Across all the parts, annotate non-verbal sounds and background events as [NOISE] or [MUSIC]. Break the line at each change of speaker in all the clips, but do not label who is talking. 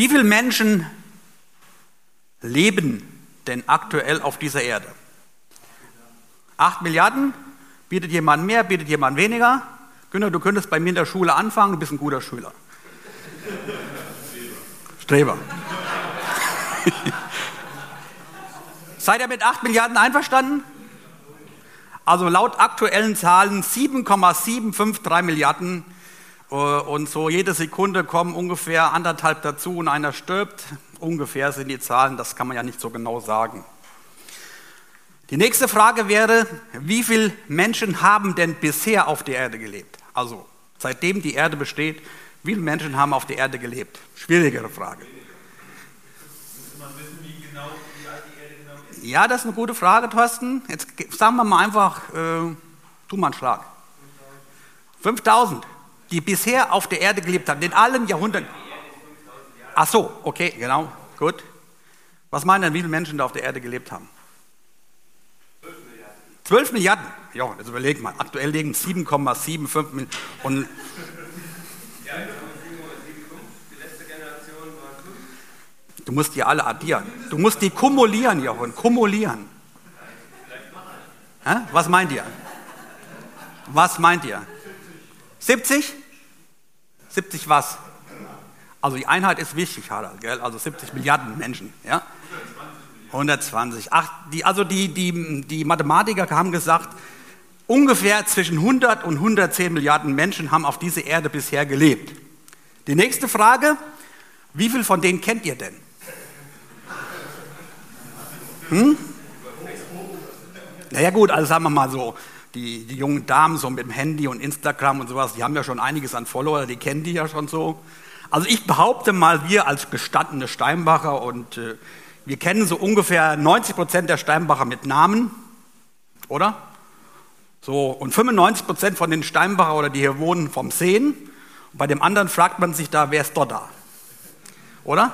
Wie viele Menschen leben denn aktuell auf dieser Erde? Acht Milliarden? Bietet jemand mehr, bietet jemand weniger? Günter, du könntest bei mir in der Schule anfangen, du bist ein guter Schüler. Streber. [LAUGHS] Seid ihr mit 8 Milliarden einverstanden? Also laut aktuellen Zahlen 7,753 Milliarden und so jede Sekunde kommen ungefähr anderthalb dazu und einer stirbt. Ungefähr sind die Zahlen, das kann man ja nicht so genau sagen. Die nächste Frage wäre, wie viele Menschen haben denn bisher auf der Erde gelebt? Also seitdem die Erde besteht, wie viele Menschen haben auf der Erde gelebt? Schwierigere Frage. Ja, das ist eine gute Frage, Thorsten. Jetzt sagen wir mal einfach, äh, tu mal einen Schlag. 5000, die bisher auf der Erde gelebt haben, in allen Jahrhunderten. Ach so, okay, genau, gut. Was meinen denn, wie viele Menschen da auf der Erde gelebt haben? 12 Milliarden. Ja, jetzt überleg mal. Aktuell liegen 7,75 Milliarden. Und Du musst die alle addieren. Du musst die kumulieren, Jochen, kumulieren. Was meint ihr? Was meint ihr? 70? 70 was? Also die Einheit ist wichtig, Harald, gell? also 70 Milliarden Menschen. Ja? 120. Ach, die, also die, die, die Mathematiker haben gesagt, ungefähr zwischen 100 und 110 Milliarden Menschen haben auf dieser Erde bisher gelebt. Die nächste Frage, wie viel von denen kennt ihr denn? Hm? Naja gut, also sagen wir mal so, die, die, jungen Damen so mit dem Handy und Instagram und sowas, die haben ja schon einiges an Follower, die kennen die ja schon so. Also ich behaupte mal, wir als gestandene Steinbacher und äh, wir kennen so ungefähr 90 Prozent der Steinbacher mit Namen, oder? So, und 95 Prozent von den Steinbacher oder die hier wohnen vom Sehen. Und bei dem anderen fragt man sich da, wer ist dort da? Oder?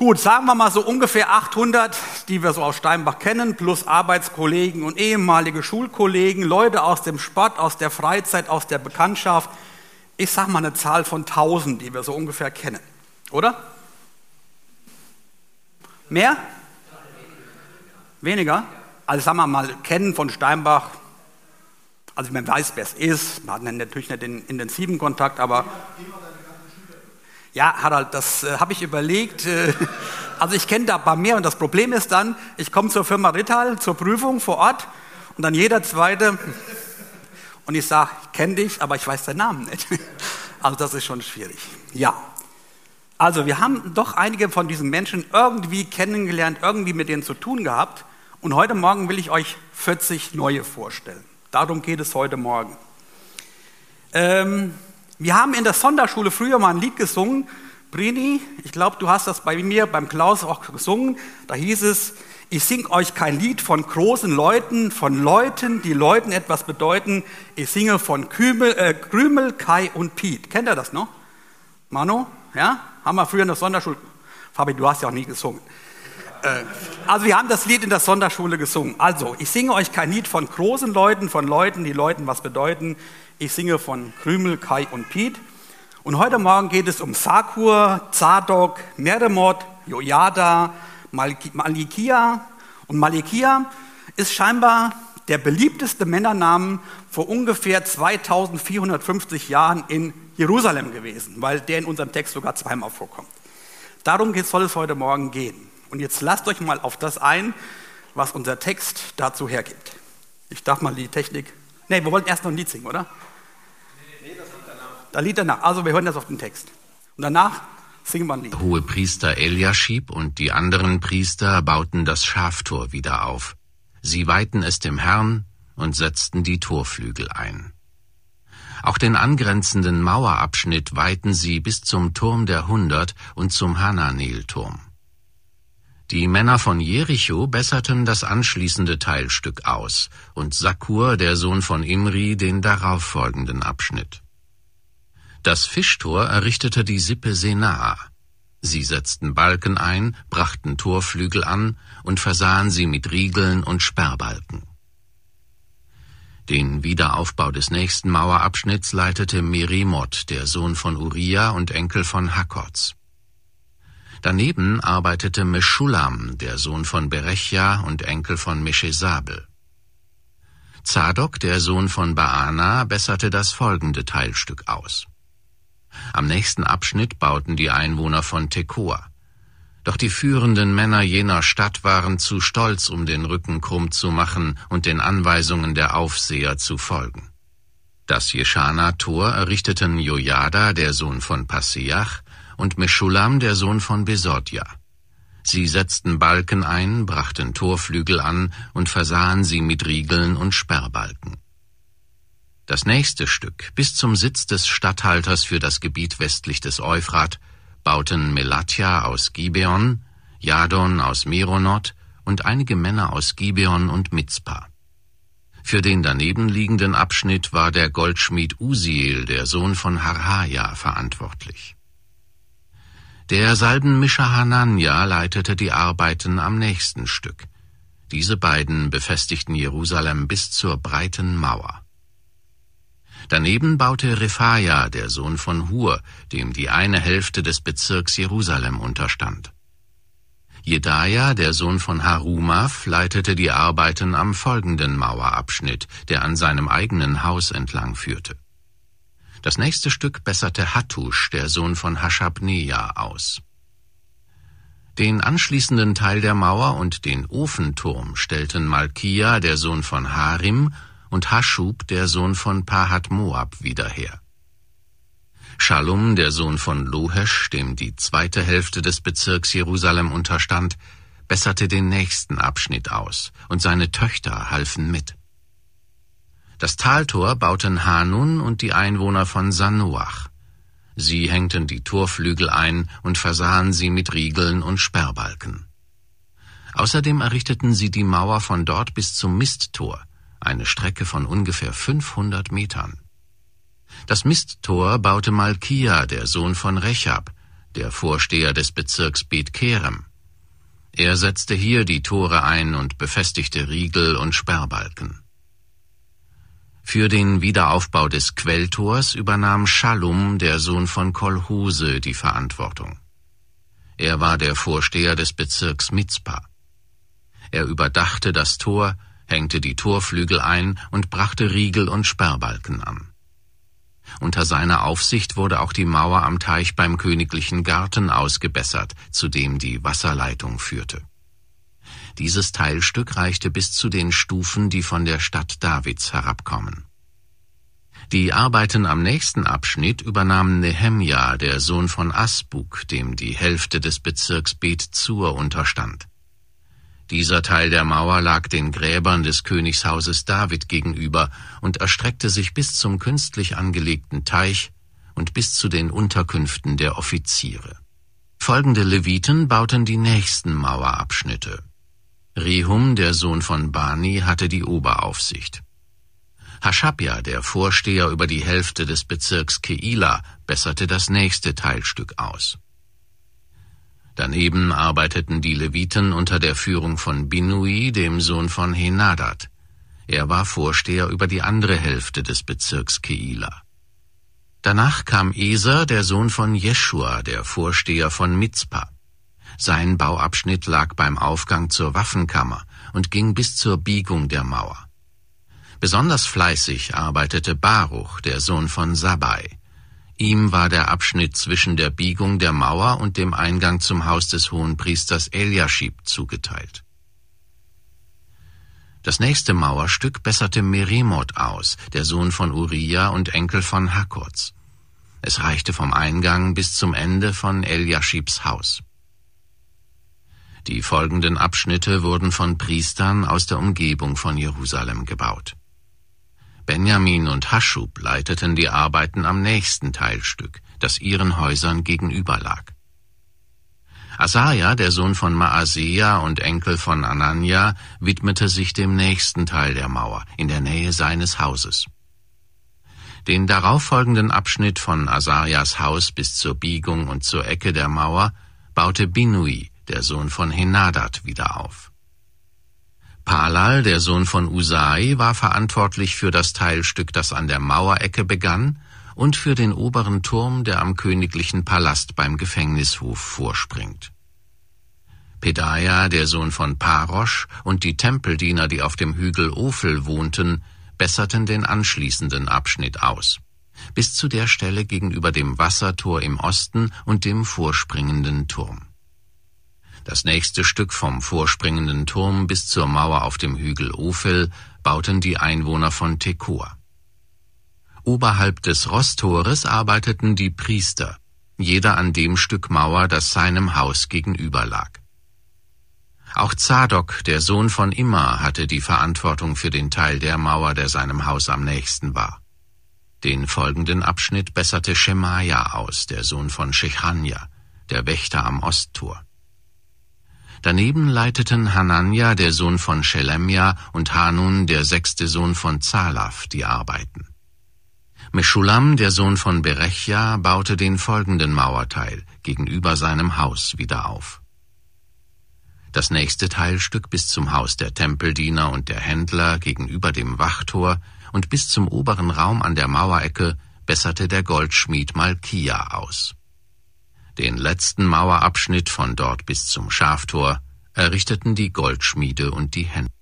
Gut, sagen wir mal so ungefähr 800, die wir so aus Steinbach kennen, plus Arbeitskollegen und ehemalige Schulkollegen, Leute aus dem Sport, aus der Freizeit, aus der Bekanntschaft. Ich sage mal eine Zahl von 1000, die wir so ungefähr kennen. Oder? Mehr? Weniger? Also sagen wir mal, kennen von Steinbach, also man weiß, wer es ist, man hat natürlich nicht den intensiven Kontakt, aber... Ja, Harald, das äh, habe ich überlegt. Äh, [LAUGHS] also ich kenne da paar mehr und das Problem ist dann, ich komme zur Firma Rittal zur Prüfung vor Ort und dann jeder zweite und ich sage, ich kenne dich, aber ich weiß deinen Namen nicht. [LAUGHS] Also das ist schon schwierig. Ja. Also wir haben doch einige von diesen Menschen irgendwie kennengelernt, irgendwie mit denen zu tun gehabt und heute Morgen will ich euch 40 neue vorstellen. Darum geht es heute Morgen. Ähm, wir haben in der Sonderschule früher mal ein Lied gesungen. Brini, ich glaube, du hast das bei mir, beim Klaus auch gesungen. Da hieß es, ich sing euch kein Lied von großen Leuten, von Leuten, die Leuten etwas bedeuten. Ich singe von Krümel, äh, Krümel Kai und Piet. Kennt ihr das noch? Manu? Ja? Haben wir früher in der Sonderschule. Fabi, du hast ja auch nie gesungen. Äh, also wir haben das Lied in der Sonderschule gesungen. Also, ich singe euch kein Lied von großen Leuten, von Leuten, die Leuten was bedeuten. Ich singe von Krümel, Kai und Piet. Und heute Morgen geht es um Sakur, Zadok, Meremot, Jojada, Malikia. Und Malikia ist scheinbar der beliebteste Männernamen vor ungefähr 2450 Jahren in Jerusalem gewesen, weil der in unserem Text sogar zweimal vorkommt. Darum soll es heute Morgen gehen. Und jetzt lasst euch mal auf das ein, was unser Text dazu hergibt. Ich darf mal die Technik. Ne, wir wollten erst noch ein Lied singen, oder? Da Lied danach. Also wir hören das auf den Text. Und danach singen wir ein Lied.
Hohe Priester Eliaschib und die anderen Priester bauten das Schaftor wieder auf. Sie weihten es dem Herrn und setzten die Torflügel ein. Auch den angrenzenden Mauerabschnitt weihten sie bis zum Turm der Hundert und zum Hananel-Turm. Die Männer von Jericho besserten das anschließende Teilstück aus und Sakur, der Sohn von Imri, den darauffolgenden Abschnitt. Das Fischtor errichtete die Sippe Senaa. Sie setzten Balken ein, brachten Torflügel an und versahen sie mit Riegeln und Sperrbalken. Den Wiederaufbau des nächsten Mauerabschnitts leitete Merimot, der Sohn von Uriah und Enkel von Hakkots. Daneben arbeitete Meschulam, der Sohn von Berechja und Enkel von Meshesabel. Zadok, der Sohn von Baana, besserte das folgende Teilstück aus. Am nächsten Abschnitt bauten die Einwohner von Tekoa. Doch die führenden Männer jener Stadt waren zu stolz, um den Rücken krumm zu machen und den Anweisungen der Aufseher zu folgen. Das Jeschana-Tor errichteten Jojada, der Sohn von Passeach, und Meschulam, der Sohn von Besodja. Sie setzten Balken ein, brachten Torflügel an und versahen sie mit Riegeln und Sperrbalken. Das nächste Stück, bis zum Sitz des Statthalters für das Gebiet westlich des Euphrat, bauten Melatja aus Gibeon, Jadon aus Meronot und einige Männer aus Gibeon und Mitzpah. Für den daneben liegenden Abschnitt war der Goldschmied Usiel, der Sohn von Harhaja, verantwortlich. Der Salbenmischer Hanania leitete die Arbeiten am nächsten Stück. Diese beiden befestigten Jerusalem bis zur breiten Mauer. Daneben baute Rephaja, der Sohn von Hur, dem die eine Hälfte des Bezirks Jerusalem unterstand. Jedaja, der Sohn von Harumaf, leitete die Arbeiten am folgenden Mauerabschnitt, der an seinem eigenen Haus entlang führte. Das nächste Stück besserte Hattusch, der Sohn von Hashabneja, aus. Den anschließenden Teil der Mauer und den Ofenturm stellten Malkia, der Sohn von Harim, und Haschub, der Sohn von Pahat Moab, wieder her. Shalom, der Sohn von Lohesch, dem die zweite Hälfte des Bezirks Jerusalem unterstand, besserte den nächsten Abschnitt aus, und seine Töchter halfen mit. Das Taltor bauten Hanun und die Einwohner von Sanoach. Sie hängten die Torflügel ein und versahen sie mit Riegeln und Sperrbalken. Außerdem errichteten sie die Mauer von dort bis zum Misttor, eine Strecke von ungefähr 500 Metern. Das Misttor baute Malkia, der Sohn von Rechab, der Vorsteher des Bezirks Bet Kerem. Er setzte hier die Tore ein und befestigte Riegel und Sperrbalken. Für den Wiederaufbau des Quelltors übernahm Schallum, der Sohn von Kolhose, die Verantwortung. Er war der Vorsteher des Bezirks Mitzpah. Er überdachte das Tor, hängte die Torflügel ein und brachte Riegel und Sperrbalken an. Unter seiner Aufsicht wurde auch die Mauer am Teich beim königlichen Garten ausgebessert, zu dem die Wasserleitung führte. Dieses Teilstück reichte bis zu den Stufen, die von der Stadt Davids herabkommen. Die Arbeiten am nächsten Abschnitt übernahm Nehemja, der Sohn von Asbuk, dem die Hälfte des Bezirks Bet Zur unterstand. Dieser Teil der Mauer lag den Gräbern des Königshauses David gegenüber und erstreckte sich bis zum künstlich angelegten Teich und bis zu den Unterkünften der Offiziere. Folgende Leviten bauten die nächsten Mauerabschnitte. Rehum, der Sohn von Bani, hatte die Oberaufsicht. Haschabja, der Vorsteher über die Hälfte des Bezirks Keila, besserte das nächste Teilstück aus. Daneben arbeiteten die Leviten unter der Führung von Binui, dem Sohn von Henadat. Er war Vorsteher über die andere Hälfte des Bezirks Keila. Danach kam Eser, der Sohn von Jeschua, der Vorsteher von Mitzpah. Sein Bauabschnitt lag beim Aufgang zur Waffenkammer und ging bis zur Biegung der Mauer. Besonders fleißig arbeitete Baruch, der Sohn von Sabai. Ihm war der Abschnitt zwischen der Biegung der Mauer und dem Eingang zum Haus des Hohenpriesters Eliaschib zugeteilt. Das nächste Mauerstück besserte Meremot aus, der Sohn von Uriah und Enkel von Hakkots. Es reichte vom Eingang bis zum Ende von Eliaschibs Haus. Die folgenden Abschnitte wurden von Priestern aus der Umgebung von Jerusalem gebaut. Benjamin und Haschub leiteten die Arbeiten am nächsten Teilstück, das ihren Häusern gegenüber lag. Asaja, der Sohn von Maasea und Enkel von Anania, widmete sich dem nächsten Teil der Mauer, in der Nähe seines Hauses. Den darauffolgenden Abschnitt von Asarias Haus bis zur Biegung und zur Ecke der Mauer baute Binui, der Sohn von Henadat, wieder auf. Palal, der Sohn von Usai, war verantwortlich für das Teilstück, das an der Mauerecke begann, und für den oberen Turm, der am königlichen Palast beim Gefängnishof vorspringt. Pedaja, der Sohn von Parosch, und die Tempeldiener, die auf dem Hügel Ophel wohnten, besserten den anschließenden Abschnitt aus, bis zu der Stelle gegenüber dem Wassertor im Osten und dem vorspringenden Turm. Das nächste Stück vom vorspringenden Turm bis zur Mauer auf dem Hügel Ophel bauten die Einwohner von Tekoa. Oberhalb des Rosttores arbeiteten die Priester, jeder an dem Stück Mauer, das seinem Haus gegenüber lag. Auch Zadok, der Sohn von Immer, hatte die Verantwortung für den Teil der Mauer, der seinem Haus am nächsten war. Den folgenden Abschnitt besserte Schemaja aus, der Sohn von Shechania, der Wächter am Osttor. Daneben leiteten Hanania, der Sohn von Schelemja, und Hanun, der sechste Sohn von Zalaf, die Arbeiten. Meschulam, der Sohn von Berechja, baute den folgenden Mauerteil gegenüber seinem Haus wieder auf. Das nächste Teilstück bis zum Haus der Tempeldiener und der Händler gegenüber dem Wachtor und bis zum oberen Raum an der Mauerecke besserte der Goldschmied Malkia aus. Den letzten Mauerabschnitt von dort bis zum Schaftor errichteten die Goldschmiede und die Händler.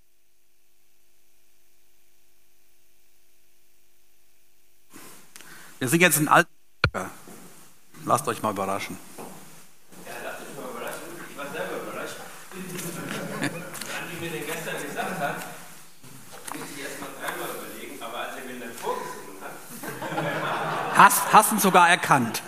Wir sind jetzt in Alt. Lasst euch mal überraschen.
Ja, lasst euch mal überraschen. Ich war selber überrascht. Als die mir den gestern gesagt hat, muss ich erst mal dreimal überlegen, aber als er mir dann vorgesungen hat,
Hast, hast ihn sogar erkannt.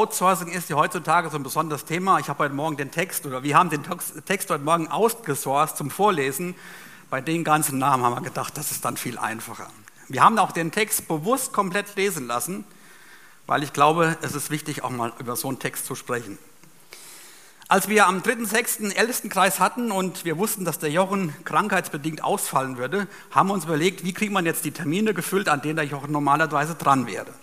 Outsourcing ist ja heutzutage so ein besonderes Thema. Ich habe heute Morgen den Text oder wir haben den Text heute Morgen ausgesourced zum Vorlesen. Bei den ganzen Namen haben wir gedacht, das ist dann viel einfacher. Wir haben auch den Text bewusst komplett lesen lassen, weil ich glaube, es ist wichtig, auch mal über so einen Text zu sprechen. Als wir am 3.6. Ältestenkreis hatten und wir wussten, dass der Jochen krankheitsbedingt ausfallen würde, haben wir uns überlegt, wie kriegt man jetzt die Termine gefüllt, an denen der Jochen normalerweise dran wäre.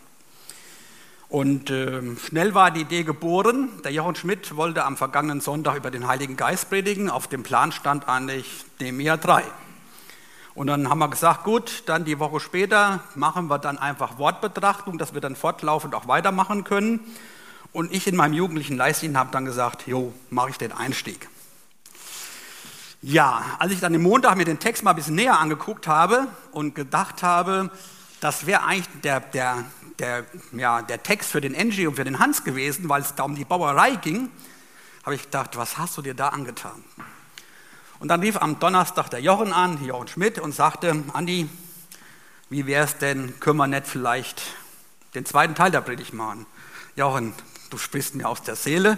Und äh, schnell war die Idee geboren. Der Jochen Schmidt wollte am vergangenen Sonntag über den Heiligen Geist predigen. Auf dem Plan stand eigentlich Nehemiah 3. Und dann haben wir gesagt, gut, dann die Woche später machen wir dann einfach Wortbetrachtung, dass wir dann fortlaufend auch weitermachen können. Und ich in meinem jugendlichen Leistung habe dann gesagt, jo, mache ich den Einstieg. Ja, als ich dann am Montag mir den Text mal ein bisschen näher angeguckt habe und gedacht habe, das wäre eigentlich der, der, der, ja, der Text für den Angie und für den Hans gewesen, weil es da um die Bauerei ging, habe ich gedacht, was hast du dir da angetan? Und dann rief am Donnerstag der Jochen an, Jochen Schmidt, und sagte, Andi, wie wäre es denn, können wir nicht vielleicht den zweiten Teil der Predigt machen? Jochen, du sprichst mir aus der Seele.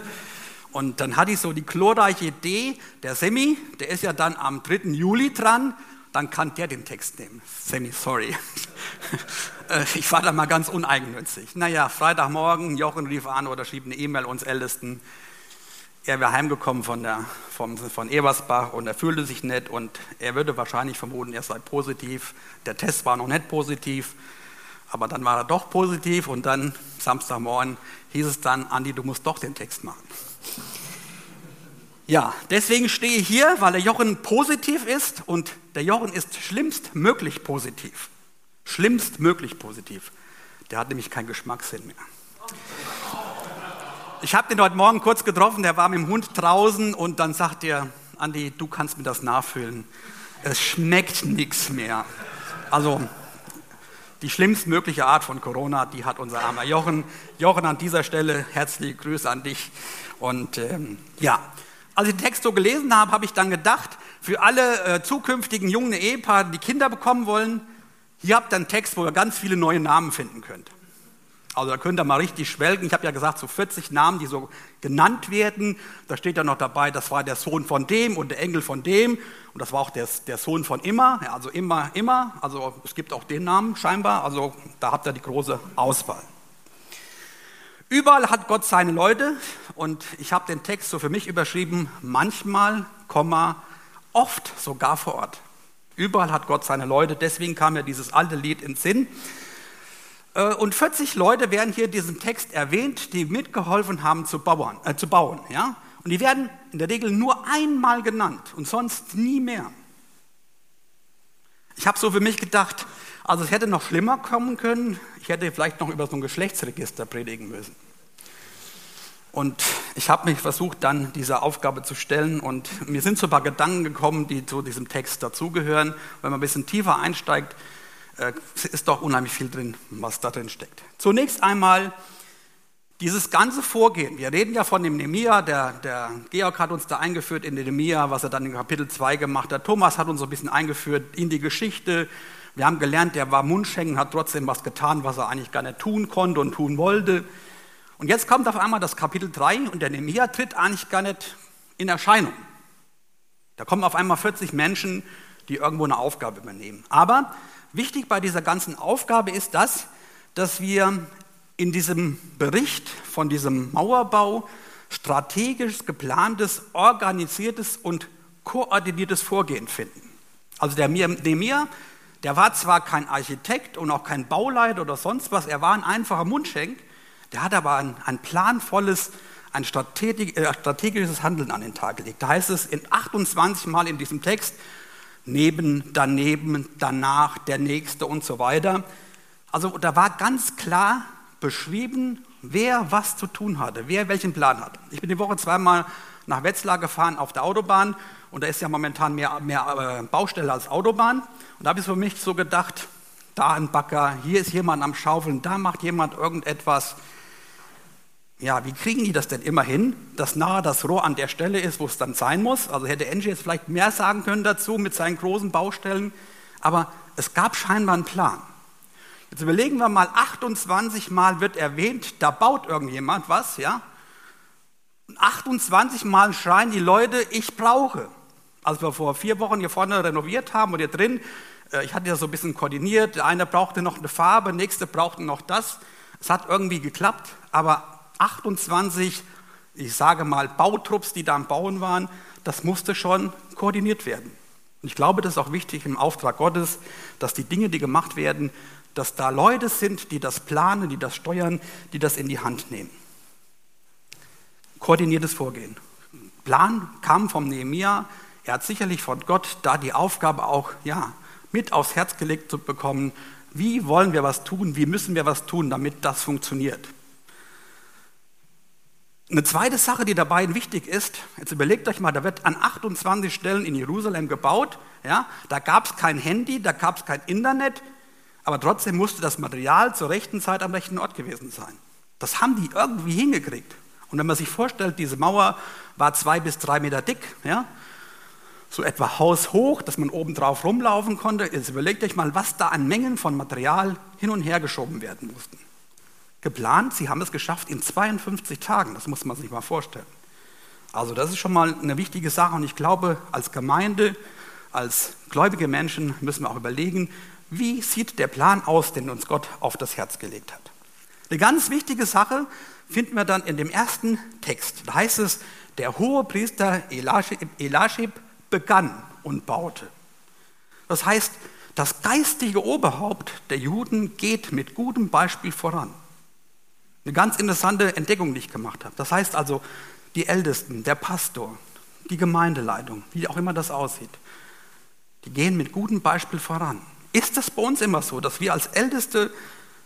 Und dann hatte ich so die glorreiche Idee, der Semi, der ist ja dann am 3. Juli dran, dann kann der den Text nehmen. Semi, sorry. [LAUGHS] Äh, ich war da mal ganz uneigennützig. Naja, Freitagmorgen, Jochen rief an oder schrieb eine E-Mail uns Ältesten. Er wäre heimgekommen von, der, von, von Ebersbach und er fühlte sich nett und er würde wahrscheinlich vermuten, er sei positiv. Der Test war noch nicht positiv. Aber dann war er doch positiv und dann Samstagmorgen hieß es dann, Andi, du musst doch den Text machen. Ja, deswegen stehe ich hier, weil der Jochen positiv ist und der Jochen ist schlimmstmöglich positiv. Schlimmstmöglich positiv. Der hat nämlich keinen Geschmackssinn mehr. Ich habe den heute Morgen kurz getroffen, der war mit dem Hund draußen und dann sagt er, Andi, du kannst mir das nachfüllen. Es schmeckt nichts mehr. Also die schlimmstmögliche Art von Corona, die hat unser armer Jochen. Jochen, an dieser Stelle herzliche Grüße an dich. Und ähm, ja, als ich den Text so gelesen habe, habe ich dann gedacht, für alle äh, zukünftigen jungen Ehepaare, die Kinder bekommen wollen, hier habt ihr einen Text, wo ihr ganz viele neue Namen finden könnt. Also da könnt ihr mal richtig schwelgen. Ich habe ja gesagt, so 40 Namen, die so genannt werden. Da steht ja noch dabei, das war der Sohn von dem und der Engel von dem. Und das war auch der, der Sohn von immer. Ja, also immer, immer. Also es gibt auch den Namen scheinbar. Also da habt ihr die große Auswahl. Überall hat Gott seine Leute. Und ich habe den Text so für mich überschrieben, manchmal, oft sogar vor Ort. Überall hat Gott seine Leute. Deswegen kam ja dieses alte Lied ins Sinn. Äh, und 40 Leute werden hier in diesem Text erwähnt, die mitgeholfen haben zu bauen. Äh, zu bauen ja? Und die werden in der Regel nur einmal genannt und sonst nie mehr. Ich habe so für mich gedacht, also es hätte noch schlimmer kommen können. Ich hätte vielleicht noch über so ein Geschlechtsregister predigen müssen. Und ich habe mich versucht, dann dieser Aufgabe zu stellen. Und mir sind so ein paar Gedanken gekommen, die zu diesem Text dazugehören. Wenn man ein bisschen tiefer einsteigt, äh, ist doch unheimlich viel drin, was da drin steckt. Zunächst einmal dieses ganze Vorgehen. Wir reden ja von dem Nemia, der, der Georg hat uns da eingeführt in den Nemia, was er dann in Kapitel 2 gemacht hat. Thomas hat uns so ein bisschen eingeführt in die Geschichte. Wir haben gelernt, der war Mundschenken, hat trotzdem was getan, was er eigentlich gar nicht tun konnte und tun wollte. Und jetzt kommt auf einmal das Kapitel 3 und der Nemia tritt eigentlich gar nicht in Erscheinung. Da kommen auf einmal 40 Menschen, die irgendwo eine Aufgabe übernehmen. Aber Wichtig bei dieser ganzen Aufgabe ist das, dass wir in diesem Bericht von diesem Mauerbau strategisch geplantes, organisiertes und koordiniertes Vorgehen finden. Also der Demir, der war zwar kein Architekt und auch kein Bauleiter oder sonst was, er war ein einfacher Mundschenk, der hat aber ein, ein planvolles, ein äh, strategisches Handeln an den Tag gelegt. Da heißt es in 28 Mal in diesem Text, neben, daneben, danach, der nächste und so weiter. Also da war ganz klar beschrieben, wer was zu tun hatte, wer welchen Plan hatte. Ich bin die Woche zweimal nach Wetzlar gefahren auf der Autobahn und da ist ja momentan mehr, mehr äh, Baustelle als Autobahn. Und da habe ich für mich so gedacht, da ein Bagger, hier ist jemand am Schaufeln, da macht jemand irgendetwas ja, wie kriegen die das denn immer hin, dass nahe das Rohr an der Stelle ist, wo es dann sein muss? Also hätte Angie jetzt vielleicht mehr sagen können dazu mit seinen großen Baustellen, aber es gab scheinbar einen Plan. Jetzt überlegen wir mal, 28 Mal wird erwähnt, da baut irgendjemand was, ja? Und 28 Mal schreien die Leute, ich brauche. Als wir vor vier Wochen hier vorne renoviert haben und hier drin, äh, ich hatte ja so ein bisschen koordiniert, der eine brauchte noch eine Farbe, der nächste brauchte noch das. Es hat irgendwie geklappt, aber 28, ich sage mal, Bautrupps, die da am Bauen waren, das musste schon koordiniert werden. Und ich glaube, das ist auch wichtig im Auftrag Gottes, dass die Dinge, die gemacht werden, dass da Leute sind, die das planen, die das steuern, die das in die Hand nehmen. Koordiniertes Vorgehen. Plan kam vom Nehemiah. Er hat sicherlich von Gott da die Aufgabe auch ja, mit aufs Herz gelegt zu bekommen, wie wollen wir was tun, wie müssen wir was tun, damit das funktioniert. Eine zweite Sache, die dabei wichtig ist, jetzt überlegt euch mal, da wird an 28 Stellen in Jerusalem gebaut, ja, da gab es kein Handy, da gab es kein Internet, aber trotzdem musste das Material zur rechten Zeit am rechten Ort gewesen sein. Das haben die irgendwie hingekriegt. Und wenn man sich vorstellt, diese Mauer war zwei bis drei Meter dick, ja, so etwa haushoch, dass man oben drauf rumlaufen konnte. Jetzt überlegt euch mal, was da an Mengen von Material hin und her geschoben werden mussten. Geplant, sie haben es geschafft in 52 Tagen, das muss man sich mal vorstellen. Also das ist schon mal eine wichtige Sache und ich glaube, als Gemeinde, als gläubige Menschen müssen wir auch überlegen, wie sieht der Plan aus, den uns Gott auf das Herz gelegt hat. Eine ganz wichtige Sache finden wir dann in dem ersten Text. Da heißt es, der hohe Priester Elashib begann und baute. Das heißt, das geistige Oberhaupt der Juden geht mit gutem Beispiel voran. Eine ganz interessante Entdeckung, die ich gemacht habe. Das heißt also, die Ältesten, der Pastor, die Gemeindeleitung, wie auch immer das aussieht, die gehen mit gutem Beispiel voran. Ist das bei uns immer so, dass wir als Älteste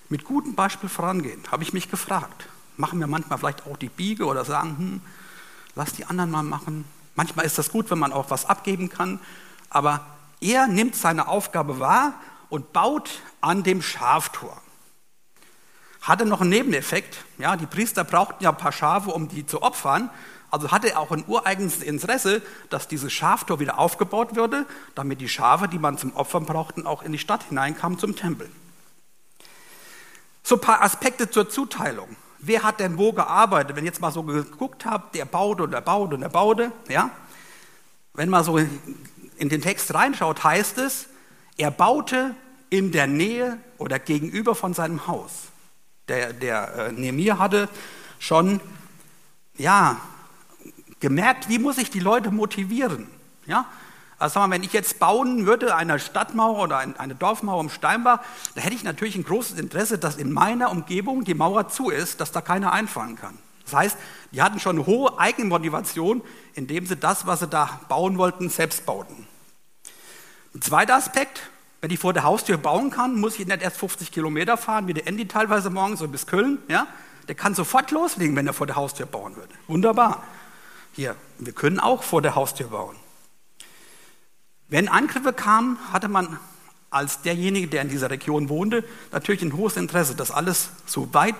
mit gutem Beispiel vorangehen? Habe ich mich gefragt. Machen wir manchmal vielleicht auch die Biege oder sagen, hm, lass die anderen mal machen, Manchmal ist das gut, wenn man auch was abgeben kann, aber er nimmt seine Aufgabe wahr und baut an dem Schaftor. Hatte noch einen Nebeneffekt, ja, die Priester brauchten ja ein paar Schafe, um die zu opfern, also hatte er auch ein ureigenes Interesse, dass dieses Schaftor wieder aufgebaut würde, damit die Schafe, die man zum Opfern brauchten, auch in die Stadt hineinkamen zum Tempel. So ein paar Aspekte zur Zuteilung. Wer hat denn wo gearbeitet? Wenn ihr jetzt mal so geguckt habt, der baute und der baute und der baute, ja? Wenn man so in den Text reinschaut, heißt es, er baute in der Nähe oder gegenüber von seinem Haus. Der, der äh, Nehemiah hatte schon, ja, gemerkt, wie muss ich die Leute motivieren, ja? Also sagen wir, wenn ich jetzt bauen würde, eine Stadtmauer oder eine Dorfmauer um Steinbach, da hätte ich natürlich ein großes Interesse, dass in meiner Umgebung die Mauer zu ist, dass da keiner einfahren kann. Das heißt, die hatten schon eine hohe Eigenmotivation, indem sie das, was sie da bauen wollten, selbst bauten. Ein zweiter Aspekt, wenn ich vor der Haustür bauen kann, muss ich nicht erst 50 Kilometer fahren, wie der Andy teilweise morgens so bis Köln. Ja? Der kann sofort loslegen, wenn er vor der Haustür bauen würde. Wunderbar. Hier, wir können auch vor der Haustür bauen. Wenn Angriffe kamen, hatte man als derjenige, der in dieser Region wohnte, natürlich ein hohes Interesse, dass alles so weit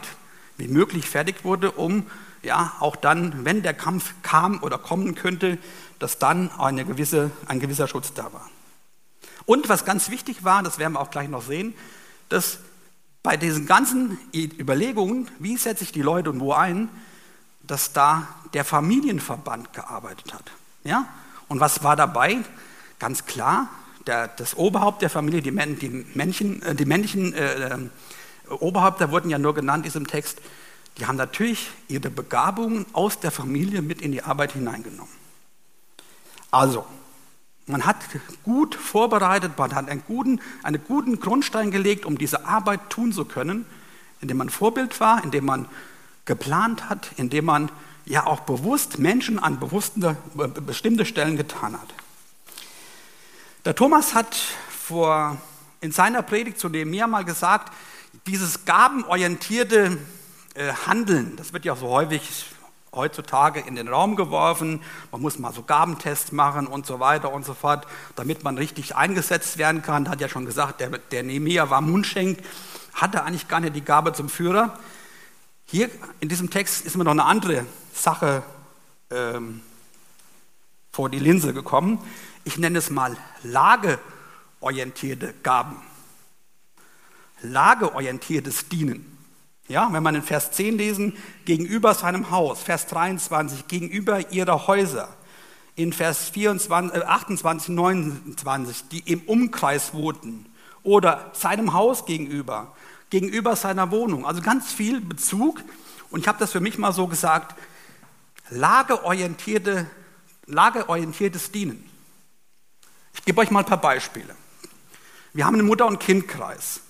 wie möglich fertig wurde, um ja auch dann, wenn der Kampf kam oder kommen könnte, dass dann eine gewisse, ein gewisser Schutz da war. Und was ganz wichtig war, das werden wir auch gleich noch sehen, dass bei diesen ganzen Überlegungen, wie setze ich die Leute und wo ein, dass da der Familienverband gearbeitet hat. Ja? Und was war dabei? Ganz klar, der, das Oberhaupt der Familie, die, Män, die, Männchen, äh, die männlichen äh, äh, Oberhäupter wurden ja nur genannt in diesem Text, die haben natürlich ihre Begabungen aus der Familie mit in die Arbeit hineingenommen. Also, man hat gut vorbereitet, man hat einen guten, einen guten Grundstein gelegt, um diese Arbeit tun zu können, indem man Vorbild war, indem man geplant hat, indem man ja auch bewusst Menschen an bewusste, bestimmte Stellen getan hat. Der Thomas hat vor, in seiner Predigt zu mir mal gesagt, dieses gabenorientierte äh, Handeln, das wird ja so häufig heutzutage in den Raum geworfen. Man muss mal so Gabentests machen und so weiter und so fort, damit man richtig eingesetzt werden kann. Hat ja schon gesagt, der, der Nehemiah war Mundschenk, hatte eigentlich gar nicht die Gabe zum Führer. Hier in diesem Text ist mir noch eine andere Sache ähm, vor die Linse gekommen ich nenne es mal lageorientierte Gaben. lageorientiertes Dienen. Ja, wenn man in Vers 10 lesen, gegenüber seinem Haus, Vers 23, gegenüber ihrer Häuser, in Vers 24, äh, 28, 29, die im Umkreis wohnten, oder seinem Haus gegenüber, gegenüber seiner Wohnung. Also ganz viel Bezug. Und ich habe das für mich mal so gesagt, lageorientierte, lageorientiertes Dienen. Ich gebe euch mal ein paar Beispiele. Wir haben einen Mutter- und Kindkreis.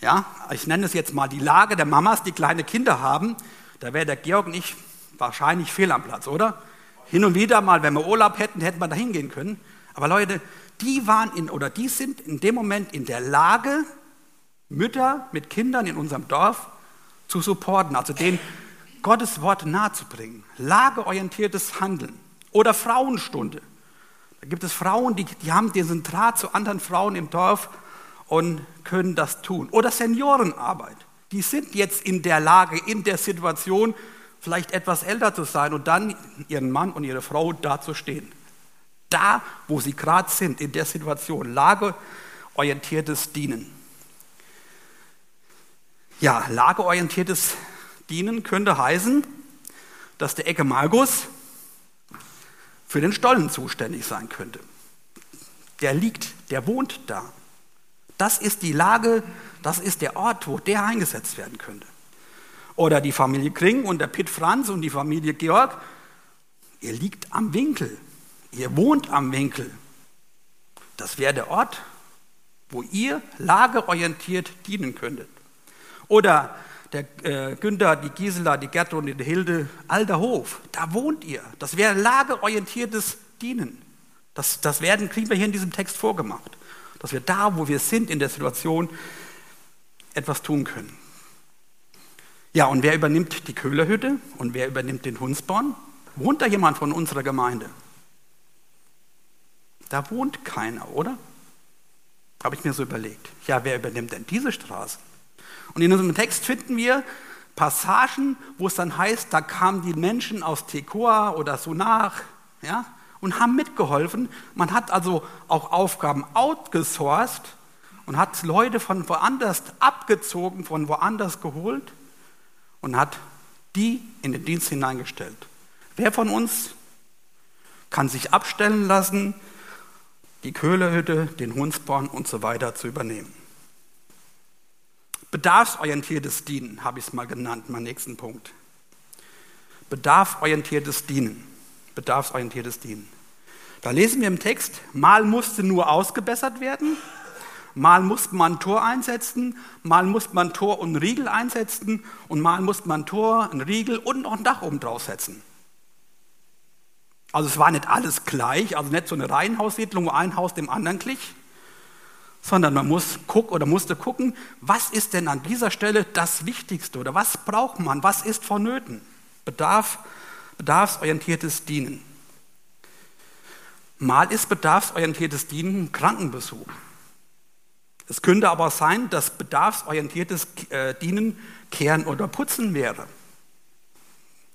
Ja, ich nenne es jetzt mal die Lage der Mamas, die kleine Kinder haben. Da wäre der Georg und ich wahrscheinlich fehl am Platz, oder? Hin und wieder mal, wenn wir Urlaub hätten, hätten wir da hingehen können. Aber Leute, die waren in, oder die sind in dem Moment in der Lage, Mütter mit Kindern in unserem Dorf zu supporten, also denen Gottes Wort nahezubringen. Lageorientiertes Handeln. Oder Frauenstunde. Da gibt es Frauen, die, die haben diesen Draht zu anderen Frauen im Dorf und können das tun. Oder Seniorenarbeit. Die sind jetzt in der Lage, in der Situation, vielleicht etwas älter zu sein und dann ihren Mann und ihre Frau dazustehen. Da, wo sie gerade sind, in der Situation. Lageorientiertes Dienen. Ja, lageorientiertes Dienen könnte heißen, dass der Ecke Margus für den Stollen zuständig sein könnte. Der liegt, der wohnt da. Das ist die Lage, das ist der Ort, wo der eingesetzt werden könnte. Oder die Familie Kring und der Pitt Franz und die Familie Georg, ihr liegt am Winkel, ihr wohnt am Winkel. Das wäre der Ort, wo ihr lageorientiert dienen könntet. Oder der äh, Günther, die Gisela, die Gertrud die Hilde, alter Hof, da wohnt ihr. Das wäre lageorientiertes Dienen. Das, das werden, kriegen wir hier in diesem Text vorgemacht. Dass wir da, wo wir sind, in der Situation, etwas tun können. Ja, und wer übernimmt die Köhlerhütte und wer übernimmt den Hunsborn? Wohnt da jemand von unserer Gemeinde? Da wohnt keiner, oder? Habe ich mir so überlegt. Ja, wer übernimmt denn diese Straße? Und in unserem Text finden wir Passagen, wo es dann heißt, da kamen die Menschen aus Tekoa oder so nach ja, und haben mitgeholfen. Man hat also auch Aufgaben outgesourced und hat Leute von woanders abgezogen, von woanders geholt und hat die in den Dienst hineingestellt. Wer von uns kann sich abstellen lassen, die Köhlerhütte, den Hunsborn und so weiter zu übernehmen? Bedarfsorientiertes Dienen habe ich es mal genannt, mein nächsten Punkt. Bedarfsorientiertes Dienen. Bedarfsorientiertes Dienen. Da lesen wir im Text, mal musste nur ausgebessert werden, mal musste man Tor einsetzen, mal musste man Tor und Riegel einsetzen und mal musste man Tor, ein Riegel und noch ein Dach oben drauf setzen. Also es war nicht alles gleich, also nicht so eine Reihenhaussiedlung, wo ein Haus dem anderen glich, sondern man muss gucken oder musste gucken, was ist denn an dieser Stelle das Wichtigste oder was braucht man, was ist vonnöten? Bedarf, bedarfsorientiertes Dienen. Mal ist bedarfsorientiertes Dienen Krankenbesuch. Es könnte aber sein, dass bedarfsorientiertes äh, Dienen Kehren oder Putzen wäre.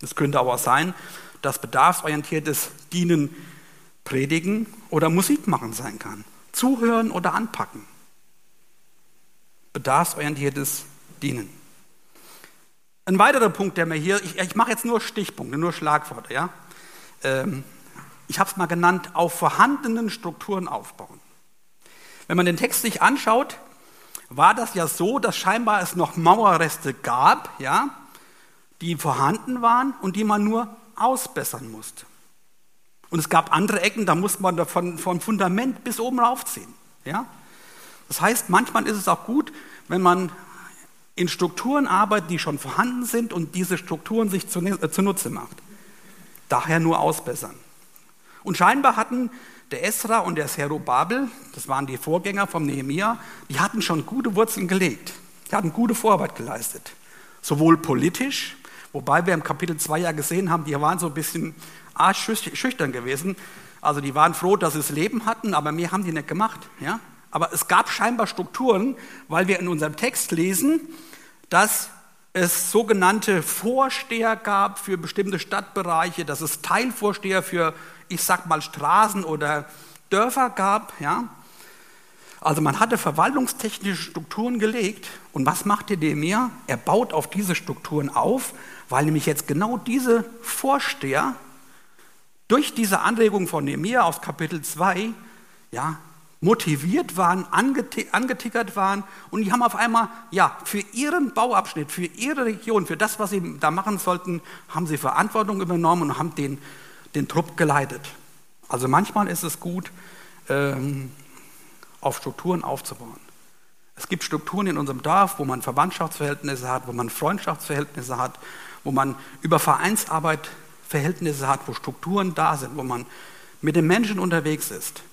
Es könnte aber sein, dass bedarfsorientiertes Dienen Predigen oder Musik machen sein kann. Zuhören oder anpacken. Bedarfsorientiertes Dienen. Ein weiterer Punkt, der mir hier, ich, ich mache jetzt nur Stichpunkte, nur Schlagworte, ja. Ähm, ich habe es mal genannt, auf vorhandenen Strukturen aufbauen. Wenn man den Text sich anschaut, war das ja so, dass scheinbar es noch Mauerreste gab, ja, die vorhanden waren und die man nur ausbessern musste. Und es gab andere Ecken, da musste man von, von Fundament bis oben raufziehen. Ja? Das heißt, manchmal ist es auch gut, wenn man in Strukturen arbeitet, die schon vorhanden sind und diese Strukturen sich äh, zunutze macht. Daher nur ausbessern. Und scheinbar hatten der Esra und der Zerubabel, das waren die Vorgänger vom Nehemia, die hatten schon gute Wurzeln gelegt. Die hatten gute Vorarbeit geleistet. Sowohl politisch, wobei wir im Kapitel 2 ja gesehen haben, die waren so ein bisschen schüchtern gewesen. Also die waren froh, dass sie das Leben hatten, aber mehr haben die nicht gemacht. Ja? Aber es gab scheinbar Strukturen, weil wir in unserem Text lesen, dass es sogenannte Vorsteher gab für bestimmte Stadtbereiche, dass es Teilvorsteher für, ich sag mal, Straßen oder Dörfer gab. Ja? Also man hatte verwaltungstechnische Strukturen gelegt und was macht der Nehemiah? Er baut auf diese Strukturen auf, weil nämlich jetzt genau diese Vorsteher durch diese Anregung von Nehemiah aus Kapitel 2 ja, motiviert waren, angetickert waren und die haben auf einmal, ja, für ihren Bauabschnitt, für ihre Region, für das, was sie da machen sollten, haben sie Verantwortung übernommen und haben den, den Trupp geleitet. Also manchmal ist es gut, ähm, auf Strukturen aufzubauen. Es gibt Strukturen in unserem Dorf, wo man Verwandtschaftsverhältnisse hat, wo man Freundschaftsverhältnisse hat, wo man über Vereinsarbeit Verhältnisse hat, wo Strukturen da sind, wo man mit den Menschen unterwegs ist.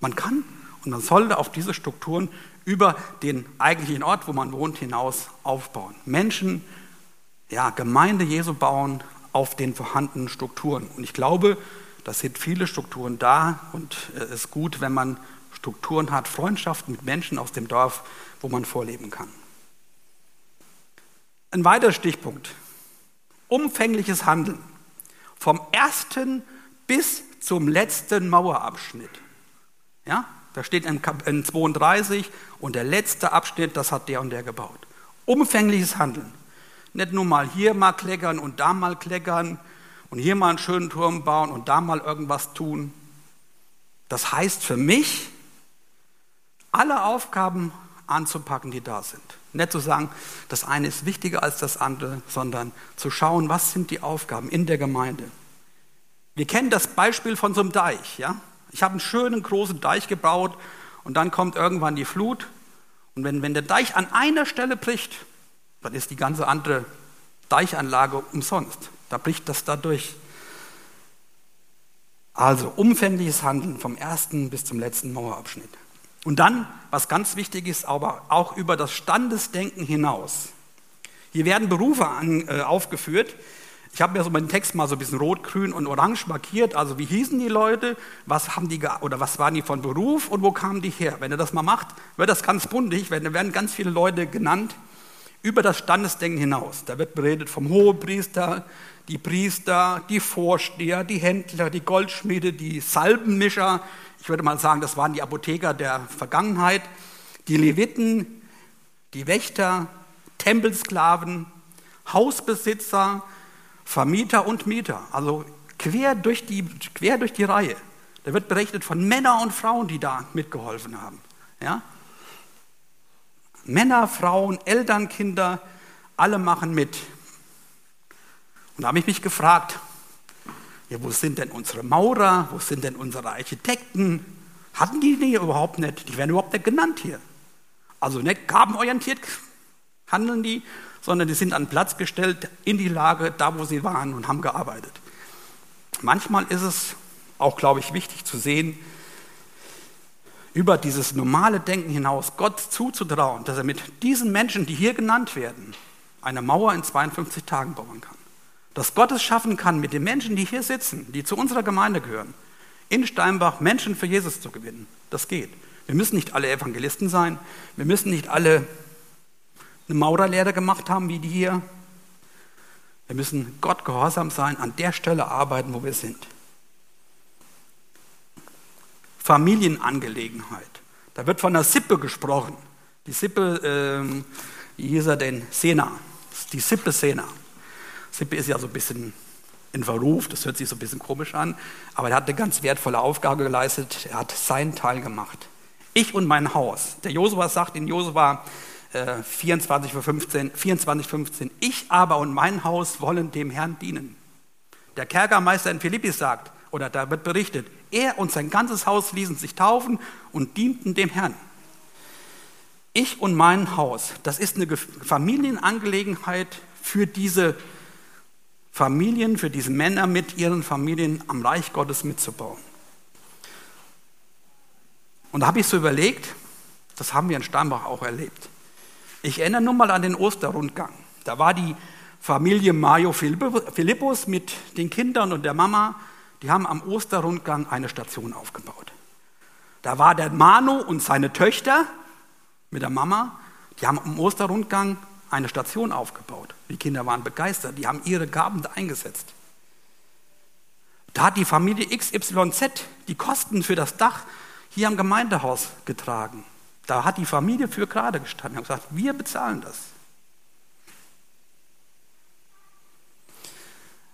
Man kann und man sollte auf diese Strukturen über den eigentlichen Ort, wo man wohnt, hinaus aufbauen. Menschen, ja, Gemeinde Jesu bauen auf den vorhandenen Strukturen. Und ich glaube, das sind viele Strukturen da und es ist gut, wenn man Strukturen hat, Freundschaften mit Menschen aus dem Dorf, wo man vorleben kann. Ein weiterer Stichpunkt. Umfängliches Handeln. Vom ersten bis zum letzten Mauerabschnitt. Ja, da steht in 32 und der letzte Abschnitt, das hat der und der gebaut. Umfängliches Handeln. Nicht nur mal hier mal kleckern und da mal kleckern und hier mal einen schönen Turm bauen und da mal irgendwas tun. Das heißt für mich, alle Aufgaben anzupacken, die da sind. Nicht zu sagen, das eine ist wichtiger als das andere, sondern zu schauen, was sind die Aufgaben in der Gemeinde. Wir kennen das Beispiel von so einem Deich. Ja? Ich habe einen schönen großen Deich gebaut und dann kommt irgendwann die Flut. Und wenn, wenn der Deich an einer Stelle bricht, dann ist die ganze andere Deichanlage umsonst. Da bricht das dadurch. Also umfängliches Handeln vom ersten bis zum letzten Mauerabschnitt. Und dann, was ganz wichtig ist, aber auch über das Standesdenken hinaus. Hier werden Berufe an, äh, aufgeführt, ich habe mir so meinen Text mal so ein bisschen rot, grün und orange markiert. Also wie hießen die Leute, was haben die oder was waren die von Beruf und wo kamen die her? Wenn ihr das mal macht, wird das ganz buntig, da werden ganz viele Leute genannt über das Standesdenken hinaus. Da wird beredet vom Hohepriester, die Priester, die Vorsteher, die Händler, die Goldschmiede, die Salbenmischer. Ich würde mal sagen, das waren die Apotheker der Vergangenheit, die Leviten, die Wächter, Tempelsklaven, Hausbesitzer, Vermieter und Mieter, also quer durch die, quer durch die Reihe. Da wird berichtet von Männern und Frauen, die da mitgeholfen haben. Ja? Männer, Frauen, Eltern, Kinder, alle machen mit. Und da habe ich mich gefragt, ja, wo sind denn unsere Maurer, wo sind denn unsere Architekten? Hatten die die überhaupt nicht? Die werden überhaupt nicht genannt hier. Also nicht gabenorientiert handeln die, sondern die sind an Platz gestellt in die Lage, da wo sie waren und haben gearbeitet. Manchmal ist es auch, glaube ich, wichtig zu sehen, über dieses normale Denken hinaus Gott zuzutrauen, dass er mit diesen Menschen, die hier genannt werden, eine Mauer in 52 Tagen bauen kann. Dass Gott es schaffen kann, mit den Menschen, die hier sitzen, die zu unserer Gemeinde gehören, in Steinbach Menschen für Jesus zu gewinnen. Das geht. Wir müssen nicht alle Evangelisten sein, wir müssen nicht alle eine Maurerlehre gemacht haben wie die hier. Wir müssen Gott gehorsam sein, an der Stelle arbeiten, wo wir sind. Familienangelegenheit. Da wird von der Sippe gesprochen. Die Sippe, ähm, wie hieß er denn? Sena. Die Sippe Sena. Sippe ist ja so ein bisschen in Verruf, das hört sich so ein bisschen komisch an, aber er hat eine ganz wertvolle Aufgabe geleistet. Er hat seinen Teil gemacht. Ich und mein Haus. Der Josua sagt in Josua 24, 15, 24, 15. Ich aber und mein Haus wollen dem Herrn dienen. Der Kerkermeister in Philippi sagt, oder da wird berichtet, er und sein ganzes Haus ließen sich taufen und dienten dem Herrn. Ich und mein Haus, das ist eine Familienangelegenheit für diese Familien, für diese Männer mit ihren Familien am Reich Gottes mitzubauen. Und da habe ich so überlegt, das haben wir in Steinbach auch erlebt. Ich erinnere nur mal an den Osterrundgang. Da war die Familie Mario Philippus mit den Kindern und der Mama, die haben am Osterrundgang eine Station aufgebaut. Da war der Manu und seine Töchter mit der Mama, die haben am Osterrundgang eine Station aufgebaut. Die Kinder waren begeistert, die haben ihre Gaben eingesetzt. Da hat die Familie XYZ die Kosten für das Dach hier am Gemeindehaus getragen. Da hat die Familie für gerade gestanden und gesagt, wir bezahlen das.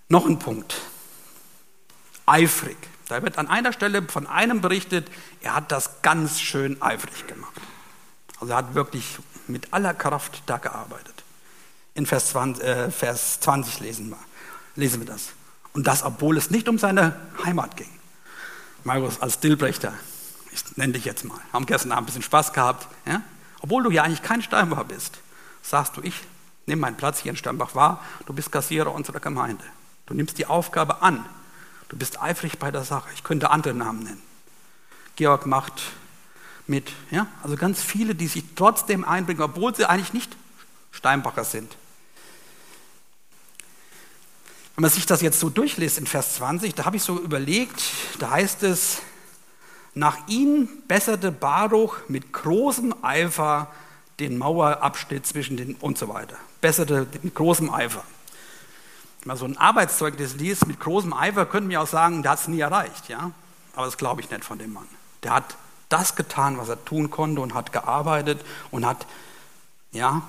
Noch ein Punkt. Eifrig. Da wird an einer Stelle von einem berichtet, er hat das ganz schön eifrig gemacht. Also er hat wirklich mit aller Kraft da gearbeitet. In Vers 20, äh, Vers 20 lesen, wir, lesen wir das. Und das, obwohl es nicht um seine Heimat ging. Marius als Dillbrechter, ich nenne dich jetzt mal, haben gestern Abend ein bisschen Spaß gehabt. Ja? Obwohl du ja eigentlich kein Steinbach bist, sagst du, ich nehme meinen Platz hier in Steinbach wahr, du bist Kassierer unserer Gemeinde. Du nimmst die Aufgabe an. Du bist eifrig bei der Sache. Ich könnte andere Namen nennen. Georg macht mit. Ja? Also ganz viele, die sich trotzdem einbringen, obwohl sie eigentlich nicht Steinbacher sind. Wenn man sich das jetzt so durchliest in Vers 20, da habe ich so überlegt, da heißt es, nach ihm besserte Baruch mit großem Eifer den Mauerabschnitt zwischen den und so weiter. Besserte mit großem Eifer. Wenn man so ein Arbeitszeugnis liest mit großem Eifer, könnte man auch sagen, der hat es nie erreicht. Ja? Aber das glaube ich nicht von dem Mann. Der hat das getan, was er tun konnte und hat gearbeitet und hat, ja,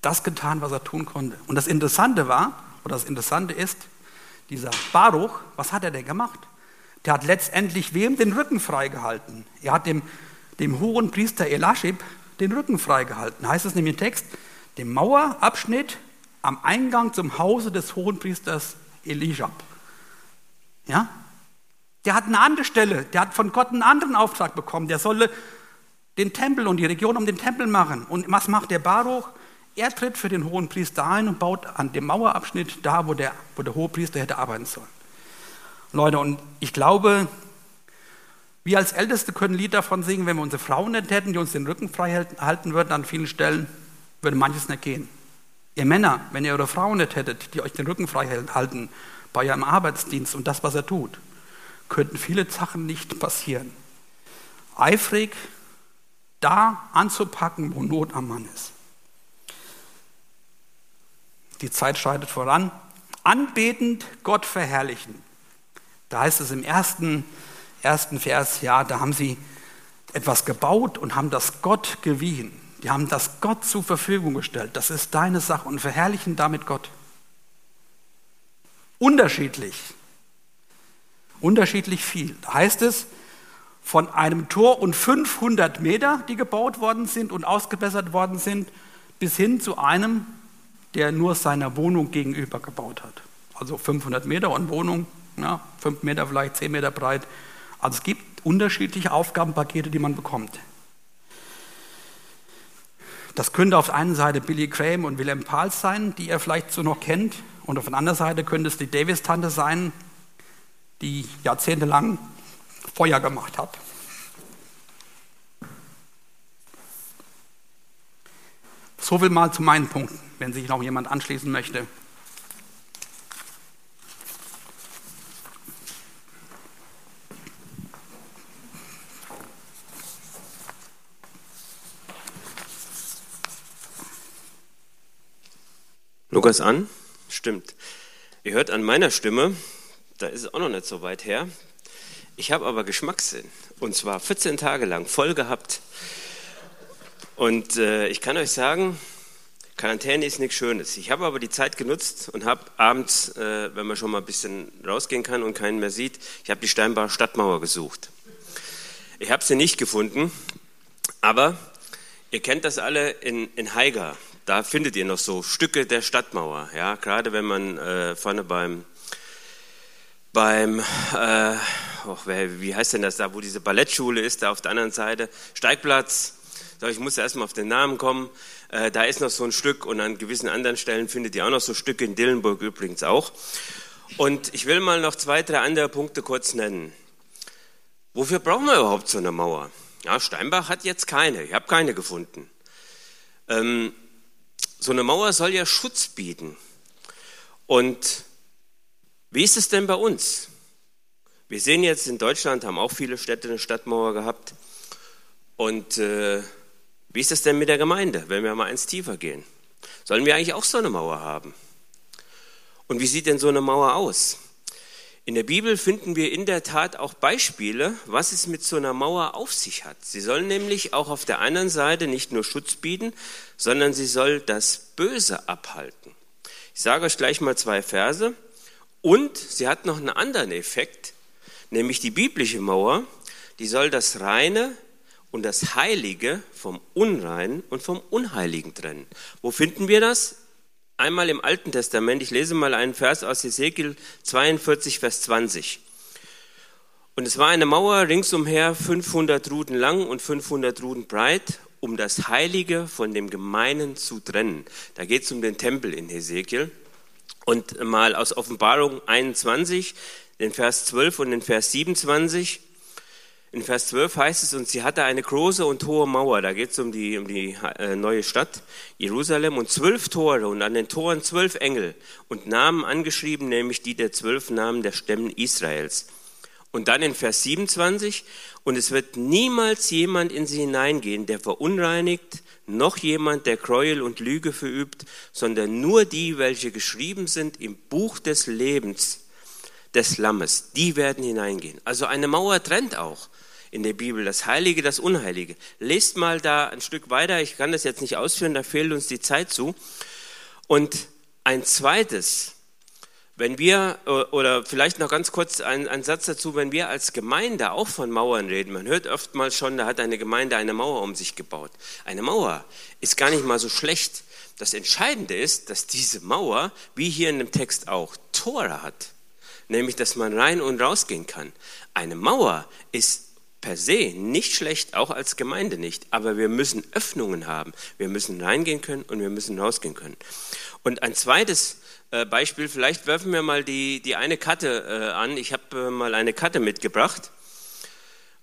das getan, was er tun konnte. Und das Interessante war, oder das Interessante ist, dieser Baruch, was hat er denn gemacht? Der hat letztendlich wem den Rücken freigehalten? Er hat dem, dem hohen Priester Elashib den Rücken freigehalten. Heißt es nämlich im Text, dem Mauerabschnitt am Eingang zum Hause des hohen Priesters Elishab. Ja? Der hat eine andere Stelle, der hat von Gott einen anderen Auftrag bekommen. Der solle den Tempel und die Region um den Tempel machen. Und was macht der Baruch? Er tritt für den hohen Priester ein und baut an dem Mauerabschnitt da, wo der, wo der hohe Priester hätte arbeiten sollen. Leute, und ich glaube, wir als Älteste können ein Lied davon singen, wenn wir unsere Frauen nicht hätten, die uns den Rücken frei halten würden an vielen Stellen, würde manches nicht gehen. Ihr Männer, wenn ihr eure Frauen nicht hättet, die euch den Rücken frei halten bei eurem Arbeitsdienst und das, was er tut, könnten viele Sachen nicht passieren. Eifrig da anzupacken, wo Not am Mann ist. Die Zeit schreitet voran. Anbetend Gott verherrlichen. Da heißt es im ersten, ersten Vers, ja, da haben sie etwas gebaut und haben das Gott gewiehen. Die haben das Gott zur Verfügung gestellt. Das ist deine Sache und verherrlichen damit Gott. Unterschiedlich. Unterschiedlich viel. Da heißt es, von einem Tor und 500 Meter, die gebaut worden sind und ausgebessert worden sind, bis hin zu einem der nur seiner Wohnung gegenüber gebaut hat. Also 500 Meter und Wohnung, ja, 5 Meter vielleicht, 10 Meter breit. Also es gibt unterschiedliche Aufgabenpakete, die man bekommt. Das könnte auf der einen Seite Billy Graham und Wilhelm Pals sein, die ihr vielleicht so noch kennt. Und auf der anderen Seite könnte es die Davis-Tante sein, die jahrzehntelang Feuer gemacht hat. So viel mal zu meinen Punkten wenn sich noch jemand anschließen möchte.
Lukas an? Stimmt. Ihr hört an meiner Stimme, da ist es auch noch nicht so weit her. Ich habe aber Geschmackssinn. Und zwar 14 Tage lang voll gehabt. Und äh, ich kann euch sagen, Quarantäne ist nichts Schönes. Ich habe aber die Zeit genutzt und habe abends, äh, wenn man schon mal ein bisschen rausgehen kann und keinen mehr sieht, ich habe die Steinbacher Stadtmauer gesucht. Ich habe sie nicht gefunden, aber ihr kennt das alle in, in Haiger. Da findet ihr noch so Stücke der Stadtmauer. Ja, gerade wenn man äh, vorne beim beim, äh, oh, wie heißt denn das da, wo diese Ballettschule ist, da auf der anderen Seite, Steigplatz. Ich muss erstmal auf den Namen kommen. Äh, da ist noch so ein Stück und an gewissen anderen Stellen findet ihr auch noch so Stücke, in Dillenburg übrigens auch. Und ich will mal noch zwei, drei andere Punkte kurz nennen. Wofür brauchen wir überhaupt so eine Mauer? Ja, Steinbach hat jetzt keine, ich habe keine gefunden. Ähm, so eine Mauer soll ja Schutz bieten. Und wie ist es denn bei uns? Wir sehen jetzt in Deutschland, haben auch viele Städte eine Stadtmauer gehabt. Und äh, wie ist es denn mit der Gemeinde, wenn wir mal eins tiefer gehen? Sollen wir eigentlich auch so eine Mauer haben? Und wie sieht denn so eine Mauer aus? In der Bibel finden wir in der Tat auch Beispiele, was es mit so einer Mauer auf sich hat. Sie soll nämlich auch auf der anderen Seite nicht nur Schutz bieten, sondern sie soll das Böse abhalten. Ich sage euch gleich mal zwei Verse. Und sie hat noch einen anderen Effekt, nämlich die biblische Mauer, die soll das Reine und das Heilige vom Unreinen und vom Unheiligen trennen. Wo finden wir das? Einmal im Alten Testament, ich lese mal einen Vers aus Ezekiel 42, Vers 20. Und es war eine Mauer ringsumher 500 Ruden lang und 500 Ruden breit, um das Heilige von dem Gemeinen zu trennen. Da geht es um den Tempel in Ezekiel. Und mal aus Offenbarung 21, den Vers 12 und den Vers 27. In Vers 12 heißt es, und sie hatte eine große und hohe Mauer, da geht es um die, um die äh, neue Stadt Jerusalem, und zwölf Tore und an den Toren zwölf Engel und Namen angeschrieben, nämlich die der zwölf Namen der Stämmen Israels. Und dann in Vers 27, und es wird niemals jemand in sie hineingehen, der verunreinigt, noch jemand, der Gräuel und Lüge verübt, sondern nur die, welche geschrieben sind im Buch des Lebens des Lammes, die werden hineingehen. Also eine Mauer trennt auch in der Bibel, das Heilige, das Unheilige. Lest mal da ein Stück weiter, ich kann das jetzt nicht ausführen, da fehlt uns die Zeit zu. Und ein zweites, wenn wir, oder vielleicht noch ganz kurz ein, Satz dazu, wenn wir als Gemeinde auch von Mauern reden, man hört oftmals schon, da hat eine Gemeinde eine Mauer um sich gebaut. Eine Mauer ist gar nicht mal so schlecht. Das Entscheidende ist, dass diese Mauer, wie hier in dem Text auch, Tore hat. Nämlich, dass man rein und rausgehen kann. Eine Mauer ist per se nicht schlecht, auch als Gemeinde nicht, aber wir müssen Öffnungen haben. Wir müssen reingehen können und wir müssen rausgehen können. Und ein zweites äh, Beispiel, vielleicht werfen wir mal die, die eine Karte äh, an. Ich habe äh, mal eine Karte mitgebracht.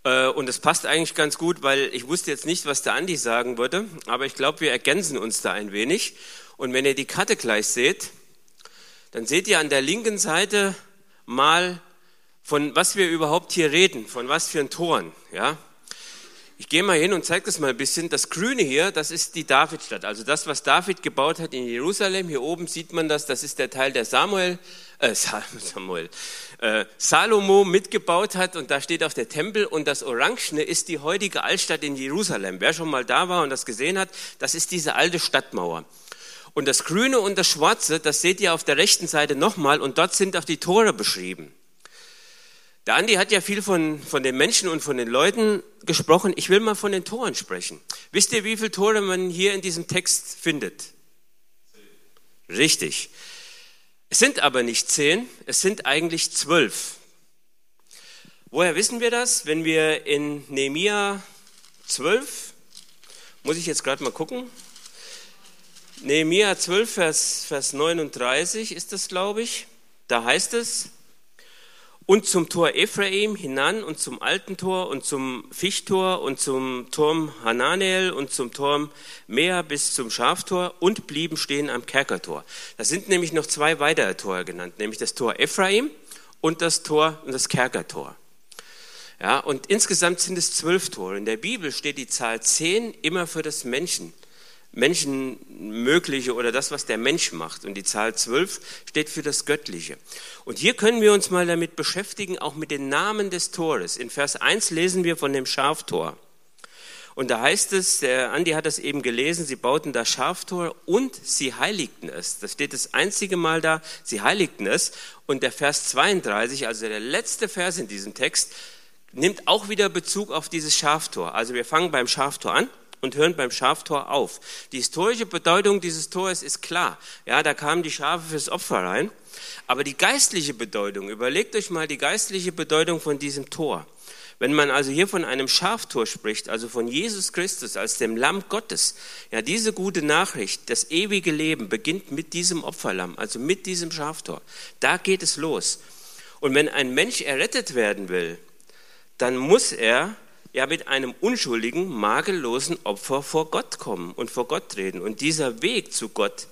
Und es passt eigentlich ganz gut, weil ich wusste jetzt nicht, was der Andi sagen würde, aber ich glaube, wir ergänzen uns da ein wenig. Und wenn ihr die Karte gleich seht, dann seht ihr an der linken Seite mal von was wir überhaupt hier reden, von was für ein Toren, ja. Ich gehe mal hin und zeige das mal ein bisschen. Das Grüne hier, das ist die Davidstadt, also das, was David gebaut hat in Jerusalem. Hier oben sieht man das, das ist der Teil, der Samuel, äh, [LAUGHS] Samuel, äh, Salomo mitgebaut hat und da steht auch der Tempel und das Orangene ist die heutige Altstadt in Jerusalem. Wer schon mal da war und das gesehen hat, das ist diese alte Stadtmauer. Und das Grüne und das Schwarze, das seht ihr auf der rechten Seite nochmal und dort sind auch die Tore beschrieben. Der Andi hat ja viel von, von den Menschen und von den Leuten gesprochen. Ich will mal von den Toren sprechen. Wisst ihr, wie viele Tore man hier in diesem Text findet? Richtig. Es sind aber nicht zehn, es sind eigentlich zwölf. Woher wissen wir das? Wenn wir in Nehemia 12, muss ich jetzt gerade mal gucken, Nehemia 12, Vers, Vers 39 ist das, glaube ich, da heißt es, und zum Tor Ephraim hinan und zum alten Tor und zum Fichtor und zum Turm Hananel und zum Turm Mea bis zum Schaftor und blieben stehen am Kerkertor. Da sind nämlich noch zwei weitere Tore genannt, nämlich das Tor Ephraim und das Tor und das Kerkertor. Ja, und insgesamt sind es zwölf Tore. In der Bibel steht die Zahl zehn immer für das Menschen. Menschenmögliche oder das, was der Mensch macht. Und die Zahl 12 steht für das Göttliche. Und hier können wir uns mal damit beschäftigen, auch mit den Namen des Tores. In Vers 1 lesen wir von dem Schaftor. Und da heißt es, der Andi hat das eben gelesen, sie bauten das Schaftor und sie heiligten es. Das steht das einzige Mal da, sie heiligten es. Und der Vers 32, also der letzte Vers in diesem Text, nimmt auch wieder Bezug auf dieses Schaftor. Also wir fangen beim Schaftor an und hören beim Schaftor auf. Die historische Bedeutung dieses Tores ist klar. Ja, da kamen die Schafe fürs Opfer rein. Aber die geistliche Bedeutung, überlegt euch mal die geistliche Bedeutung von diesem Tor. Wenn man also hier von einem Schaftor spricht, also von Jesus Christus als dem Lamm Gottes, ja, diese gute Nachricht, das ewige Leben beginnt mit diesem Opferlamm, also mit diesem Schaftor. Da geht es los. Und wenn ein Mensch errettet werden will, dann muss er ja mit einem unschuldigen, makellosen Opfer vor Gott kommen und vor Gott treten. Und dieser Weg zu Gott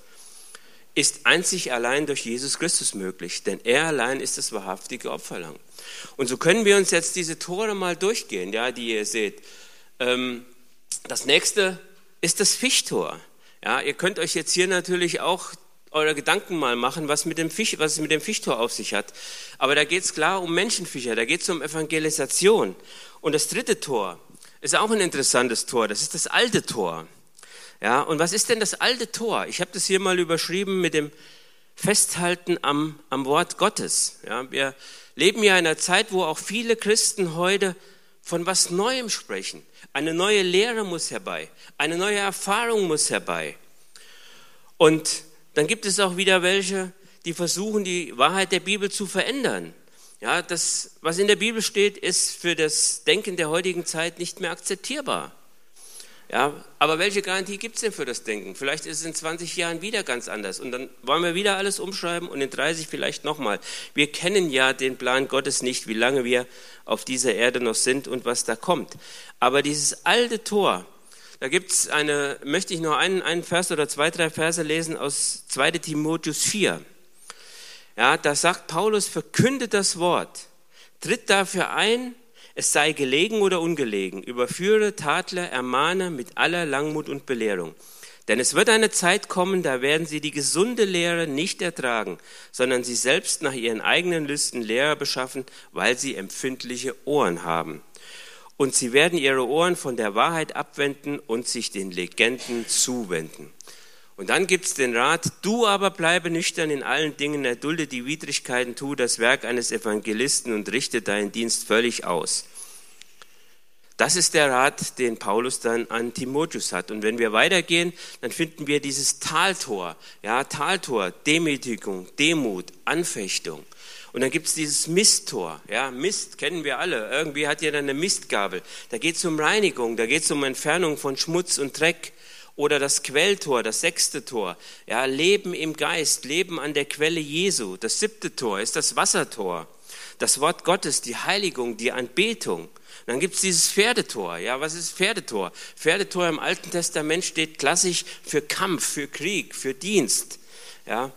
ist einzig allein durch Jesus Christus möglich, denn er allein ist das wahrhaftige Opferlamm. Und so können wir uns jetzt diese Tore mal durchgehen, ja, die ihr seht. Ähm, das nächste ist das Fischtor. Ja, ihr könnt euch jetzt hier natürlich auch eure Gedanken mal machen, was, mit dem Fisch, was es mit dem Fischtor auf sich hat. Aber da geht es klar um Menschenfischer, da geht es um Evangelisation. Und das dritte Tor ist auch ein interessantes Tor, das ist das alte Tor. Ja, und was ist denn das alte Tor? Ich habe das hier mal überschrieben mit dem Festhalten am, am Wort Gottes. Ja, wir leben ja in einer Zeit, wo auch viele Christen heute von was Neuem sprechen. Eine neue Lehre muss herbei, eine neue Erfahrung muss herbei. Und dann gibt es auch wieder welche, die versuchen, die Wahrheit der Bibel zu verändern. Ja, das, was in der Bibel steht, ist für das Denken der heutigen Zeit nicht mehr akzeptierbar. Ja, aber welche Garantie gibt es denn für das Denken? Vielleicht ist es in 20 Jahren wieder ganz anders und dann wollen wir wieder alles umschreiben und in 30 vielleicht nochmal. Wir kennen ja den Plan Gottes nicht, wie lange wir auf dieser Erde noch sind und was da kommt. Aber dieses alte Tor, da gibt es eine, möchte ich noch einen, einen Vers oder zwei, drei Verse lesen aus 2 Timotheus 4. Ja, da sagt Paulus, verkündet das Wort, tritt dafür ein, es sei gelegen oder ungelegen, überführe, tadle, ermahne mit aller Langmut und Belehrung. Denn es wird eine Zeit kommen, da werden sie die gesunde Lehre nicht ertragen, sondern sie selbst nach ihren eigenen Lüsten Lehrer beschaffen, weil sie empfindliche Ohren haben. Und sie werden ihre Ohren von der Wahrheit abwenden und sich den Legenden zuwenden. Und dann gibt es den Rat, du aber bleibe nüchtern in allen Dingen, erdulde die Widrigkeiten, tu das Werk eines Evangelisten und richte deinen Dienst völlig aus. Das ist der Rat, den Paulus dann an Timotheus hat. Und wenn wir weitergehen, dann finden wir dieses Taltor. Ja, Taltor, Demütigung, Demut, Anfechtung. Und dann gibt es dieses Misttor. Ja, Mist kennen wir alle. Irgendwie hat jeder eine Mistgabel. Da geht es um Reinigung, da geht es um Entfernung von Schmutz und Dreck. Oder das Quelltor, das sechste Tor. Ja, Leben im Geist, Leben an der Quelle Jesu. Das siebte Tor ist das Wassertor. Das Wort Gottes, die Heiligung, die Anbetung. Dann gibt es dieses Pferdetor. Ja, was ist Pferdetor? Pferdetor im Alten Testament steht klassisch für Kampf, für Krieg, für Dienst. Ja,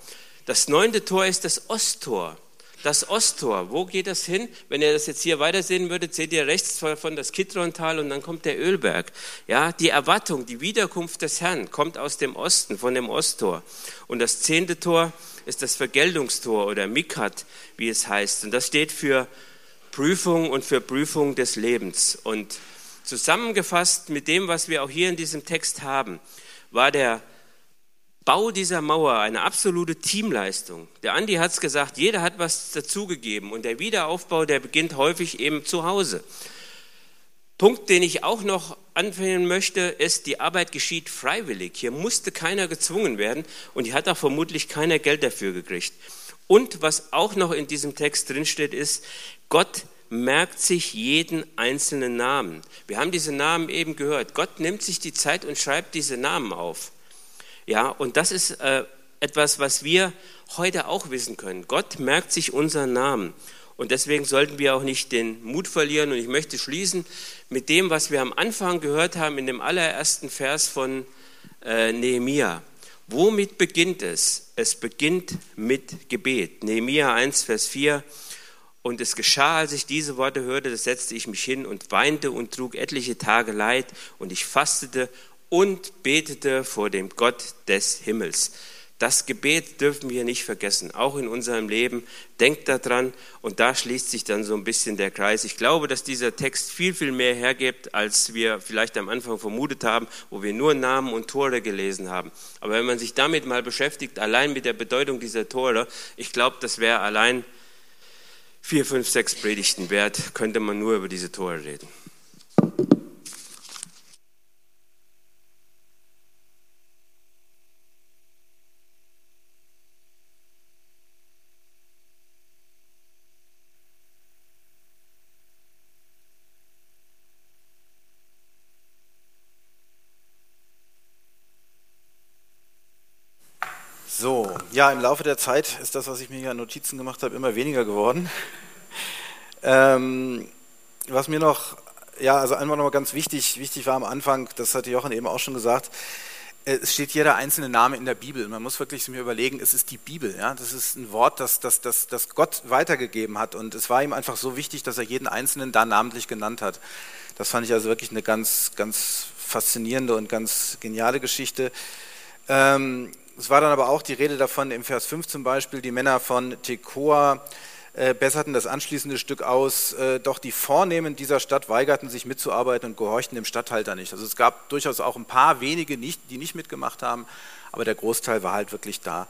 das neunte Tor ist das Osttor. Das Osttor, wo geht das hin? Wenn ihr das jetzt hier weitersehen würdet, seht ihr rechts von das Kidrontal und dann kommt der Ölberg. Ja, die Erwartung, die Wiederkunft des Herrn kommt aus dem Osten, von dem Osttor. Und das zehnte Tor ist das Vergeltungstor oder Mikat, wie es heißt. Und das steht für Prüfung und für Prüfung des Lebens. Und zusammengefasst mit dem, was wir auch hier in diesem Text haben, war der Bau dieser Mauer eine absolute Teamleistung. Der Andi hat es gesagt, jeder hat was dazugegeben und der Wiederaufbau, der beginnt häufig eben zu Hause. Punkt, den ich auch noch anführen möchte, ist, die Arbeit geschieht freiwillig. Hier musste keiner gezwungen werden und hier hat auch vermutlich keiner Geld dafür gekriegt. Und was auch noch in diesem Text drinsteht, ist, Gott merkt sich jeden einzelnen Namen. Wir haben diese Namen eben gehört. Gott nimmt sich die Zeit und schreibt diese Namen auf. Ja, und das ist äh, etwas, was wir heute auch wissen können. Gott merkt sich unseren Namen. Und deswegen sollten wir auch nicht den Mut verlieren. Und ich möchte schließen mit dem, was wir am Anfang gehört haben in dem allerersten Vers von äh, Nehemia. Womit beginnt es? Es beginnt mit Gebet. Nehemia 1, Vers 4. Und es geschah, als ich diese Worte hörte, da setzte ich mich hin und weinte und trug etliche Tage Leid und ich fastete und betete vor dem Gott des Himmels. Das Gebet dürfen wir nicht vergessen, auch in unserem Leben. Denkt daran und da schließt sich dann so ein bisschen der Kreis. Ich glaube, dass dieser Text viel, viel mehr hergibt, als wir vielleicht am Anfang vermutet haben, wo wir nur Namen und Tore gelesen haben. Aber wenn man sich damit mal beschäftigt, allein mit der Bedeutung dieser Tore, ich glaube, das wäre allein vier, fünf, sechs Predigten wert, könnte man nur über diese Tore reden.
So, ja, im Laufe der Zeit ist das, was ich mir hier an Notizen gemacht habe, immer weniger geworden. [LAUGHS] Ähm, was mir noch, ja, also einmal noch mal ganz wichtig, wichtig war am Anfang, das hatte Jochen eben auch schon gesagt, äh, es steht jeder einzelne Name in der Bibel. Man muss wirklich mir überlegen, es ist die Bibel. Ja? Das ist ein Wort, das, das, das, das Gott weitergegeben hat. Und es war ihm einfach so wichtig, dass er jeden Einzelnen da namentlich genannt hat. Das fand ich also wirklich eine ganz, ganz faszinierende und ganz geniale Geschichte. Ähm, es war dann aber auch die Rede davon im Vers 5 zum Beispiel, die Männer von Tekoa äh, besserten das anschließende Stück aus, äh, doch die Vornehmen dieser Stadt weigerten sich mitzuarbeiten und gehorchten dem Statthalter nicht. Also es gab durchaus auch ein paar wenige, nicht, die nicht mitgemacht haben, aber der Großteil war halt wirklich da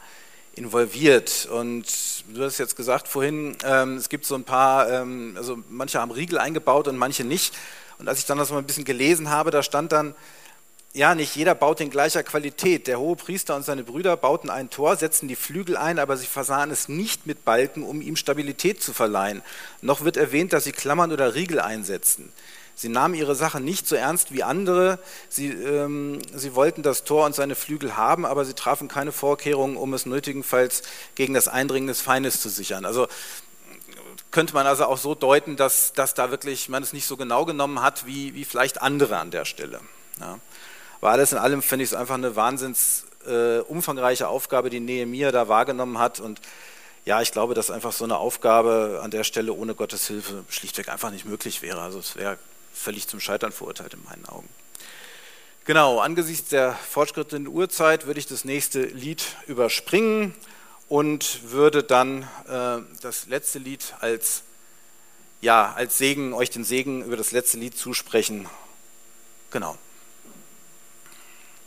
involviert. Und du hast jetzt gesagt vorhin, ähm, es gibt so ein paar, ähm, also manche haben Riegel eingebaut und manche nicht. Und als ich dann das mal ein bisschen gelesen habe, da stand dann, ja, nicht jeder baut in gleicher Qualität. Der hohe Priester und seine Brüder bauten ein Tor, setzten die Flügel ein, aber sie versahen es nicht mit Balken, um ihm Stabilität zu verleihen. Noch wird erwähnt, dass sie Klammern oder Riegel einsetzten. Sie nahmen ihre Sache nicht so ernst wie andere. Sie, ähm, sie wollten das Tor und seine Flügel haben, aber sie trafen keine Vorkehrungen, um es nötigenfalls gegen das Eindringen des Feindes zu sichern. Also könnte man also auch so deuten, dass, dass da wirklich man es nicht so genau genommen hat wie, wie vielleicht andere an der Stelle. Ja. Aber alles in allem finde ich es einfach eine wahnsinns äh, umfangreiche Aufgabe, die Nehemiah da wahrgenommen hat. Und ja, ich glaube, dass einfach so eine Aufgabe an der Stelle ohne Gottes Hilfe schlichtweg einfach nicht möglich wäre. Also es wäre völlig zum Scheitern verurteilt in meinen Augen. Genau, angesichts der fortschrittenden Uhrzeit würde ich das nächste Lied überspringen und würde dann äh, das letzte Lied als, ja, als Segen, euch den Segen über das letzte Lied zusprechen. Genau.